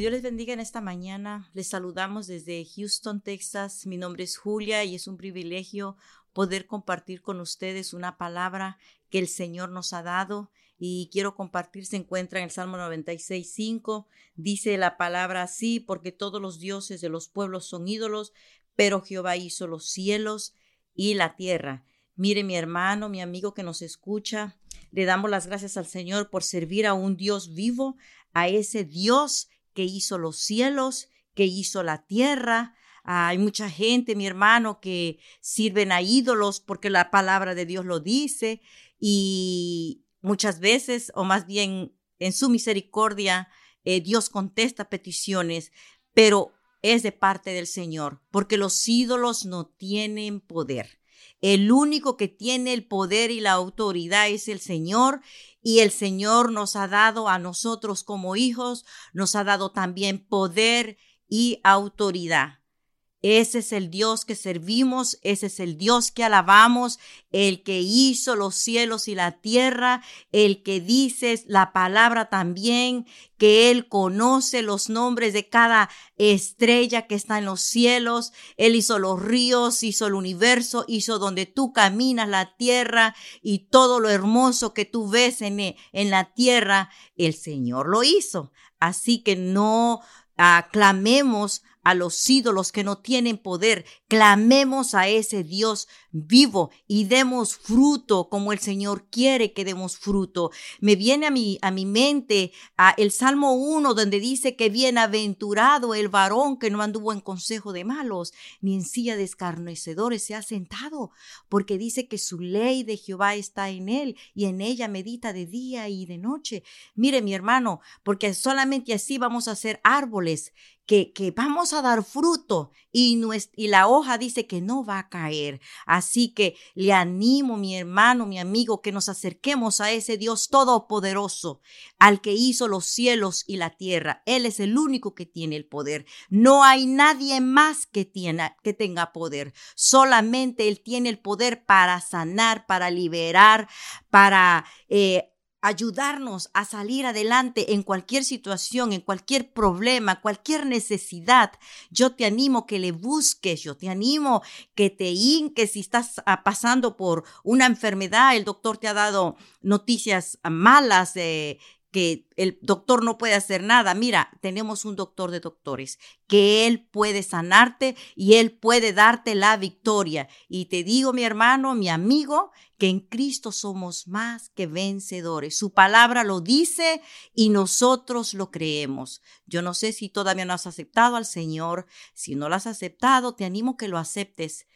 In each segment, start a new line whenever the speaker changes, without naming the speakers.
bendiga en esta mañana. Les saludamos desde Houston, Texas. Mi nombre es Julia y es un privilegio poder compartir con ustedes una palabra que el Señor nos ha dado y quiero compartir, se encuentra en el Salmo 96, 5. Dice la palabra así, porque todos los dioses de los pueblos son ídolos, pero Jehová hizo los cielos y la tierra. Mire mi hermano, mi amigo que nos escucha, le damos las gracias al Señor por servir a un Dios vivo, a ese Dios que hizo los cielos, que hizo la tierra. Hay mucha gente, mi hermano, que sirven a ídolos porque la palabra de Dios lo dice y muchas veces, o más bien en su misericordia, eh, Dios contesta peticiones, pero es de parte del Señor, porque los ídolos no tienen poder. El único que tiene el poder y la autoridad es el Señor y el Señor nos ha dado a nosotros como hijos, nos ha dado también poder y autoridad. Ese es el Dios que servimos, ese es el Dios que alabamos, el que hizo los cielos y la tierra, el que dice la palabra también, que Él conoce los nombres de cada estrella que está en los cielos, Él hizo los ríos, hizo el universo, hizo donde tú caminas la tierra y todo lo hermoso que tú ves en, en la tierra, el Señor lo hizo. Así que no aclamemos a los ídolos que no tienen poder. Clamemos a ese Dios vivo y demos fruto como el Señor quiere que demos fruto. Me viene a mi, a mi mente a el Salmo 1 donde dice que bienaventurado el varón que no anduvo en consejo de malos, ni en silla de escarnecedores se ha sentado, porque dice que su ley de Jehová está en él y en ella medita de día y de noche. Mire mi hermano, porque solamente así vamos a ser árboles que, vamos a dar fruto y, y la hoja dice que no va a caer. Así que le animo, mi hermano, mi amigo, que nos acerquemos a ese Dios todopoderoso, al que hizo los cielos y la tierra. Él es el único que tiene el poder. No hay nadie más que, que tenga poder. Solamente Él tiene el poder para sanar, para liberar, para... Eh, ayudarnos a salir adelante en cualquier situación, en cualquier problema, cualquier necesidad. Yo te animo que le busques, yo te animo que te hinques si estás ah, pasando por una enfermedad, el doctor te ha dado noticias malas, eh, que el doctor no puede hacer nada. Mira, tenemos un doctor de doctores, que él puede sanarte y él puede darte la victoria. Y te digo, mi hermano, mi amigo, que en Cristo somos más que vencedores. Su palabra lo dice y nosotros lo creemos. Yo no sé si todavía no has aceptado al Señor. Si no lo has aceptado, te animo que lo aceptes.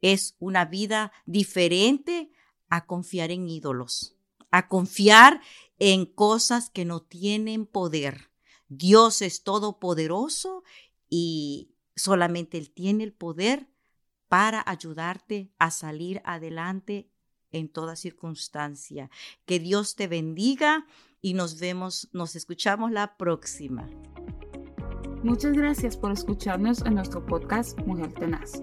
Es una vida diferente a confiar en ídolos, a confiar en cosas que no tienen poder. Dios es todopoderoso y solamente Él tiene el poder para ayudarte a salir adelante en toda circunstancia. Que Dios te bendiga y nos vemos, nos escuchamos la próxima.
Muchas gracias por escucharnos en nuestro podcast Mujer Tenaz.